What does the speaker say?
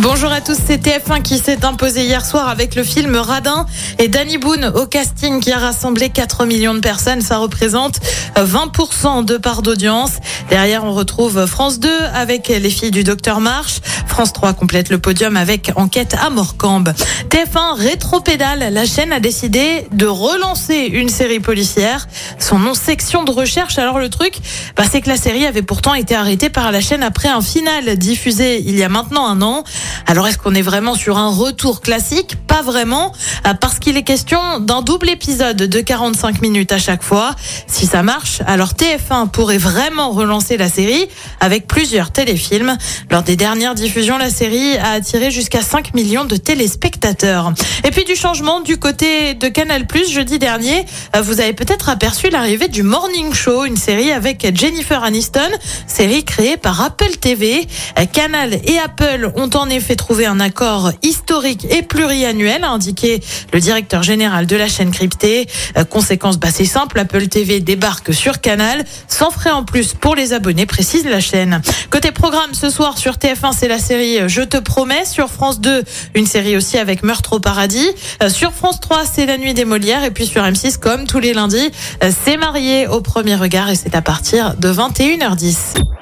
Bonjour à tous, c'est TF1 qui s'est imposé hier soir avec le film Radin et Danny Boone au casting qui a rassemblé 4 millions de personnes. Ça représente 20% de part d'audience. Derrière, on retrouve France 2 avec les filles du Docteur March. France 3 complète le podium avec Enquête à Morcambe. TF1 rétropédale. La chaîne a décidé de relancer une série policière. Son nom section de recherche. Alors le truc, bah, c'est que la série avait pourtant été arrêtée par la chaîne après un final diffusé il y a maintenant un an. Alors est-ce qu'on est vraiment sur un retour classique? Pas vraiment, euh, parce qu'il est question d'un double épisode de 45 minutes à chaque fois. Si ça marche, alors TF1 pourrait vraiment relancer la série avec plusieurs téléfilms. Lors des dernières diffusions, la série a attiré jusqu'à 5 millions de téléspectateurs. Et puis du changement du côté de Canal+, jeudi dernier, euh, vous avez peut-être aperçu l'arrivée du Morning Show, une série avec Jennifer Aniston, série créée par Apple TV. Euh, Canal et Apple ont en effet trouvé un accord historique et pluriannuel, a indiqué le directeur général de la chaîne cryptée. Euh, conséquence, bah, c'est simple, Apple TV débarque sur Canal, sans frais en plus pour les abonnés, précise la chaîne. Côté programme, ce soir sur TF1, c'est la série Je te promets. Sur France 2, une série aussi avec Meurtre au paradis. Euh, Sur France 3, c'est La nuit des Molières. Et puis sur M6, comme tous les lundis, euh, c'est marié au premier regard et c'est à partir de 21h10.